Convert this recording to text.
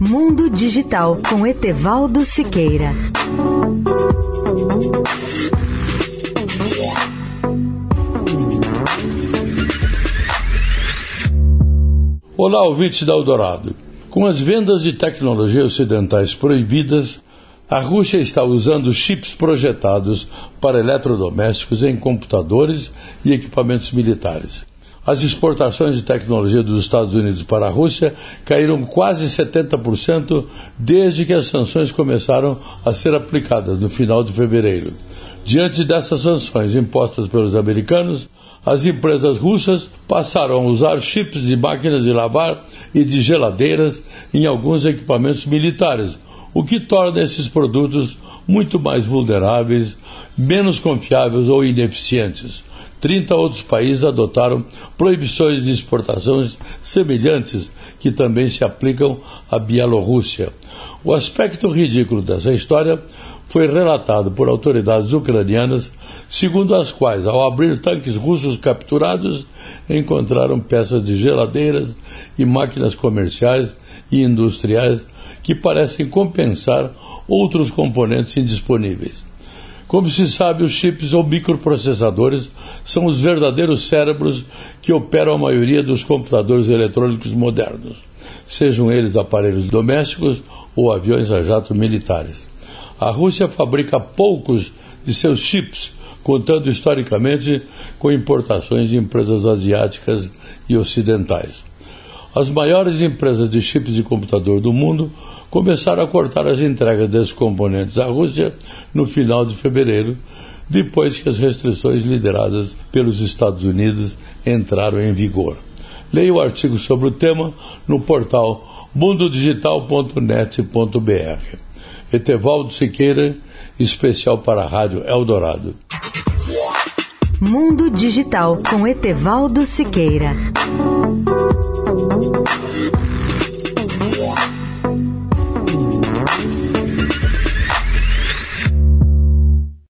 Mundo Digital com Etevaldo Siqueira. Olá, ouvintes da Eldorado. Com as vendas de tecnologia ocidentais proibidas, a Rússia está usando chips projetados para eletrodomésticos em computadores e equipamentos militares. As exportações de tecnologia dos Estados Unidos para a Rússia caíram quase 70% desde que as sanções começaram a ser aplicadas no final de fevereiro. Diante dessas sanções impostas pelos americanos, as empresas russas passaram a usar chips de máquinas de lavar e de geladeiras em alguns equipamentos militares, o que torna esses produtos muito mais vulneráveis, menos confiáveis ou ineficientes. 30 outros países adotaram proibições de exportações semelhantes que também se aplicam à Bielorrússia. O aspecto ridículo dessa história foi relatado por autoridades ucranianas, segundo as quais, ao abrir tanques russos capturados, encontraram peças de geladeiras e máquinas comerciais e industriais que parecem compensar outros componentes indisponíveis. Como se sabe, os chips ou microprocessadores são os verdadeiros cérebros que operam a maioria dos computadores eletrônicos modernos, sejam eles aparelhos domésticos ou aviões a jato militares. A Rússia fabrica poucos de seus chips, contando historicamente com importações de empresas asiáticas e ocidentais. As maiores empresas de chips de computador do mundo começaram a cortar as entregas desses componentes à Rússia no final de fevereiro, depois que as restrições lideradas pelos Estados Unidos entraram em vigor. Leia o artigo sobre o tema no portal mundodigital.net.br. Etevaldo Siqueira, especial para a Rádio Eldorado. Mundo Digital com Etevaldo Siqueira.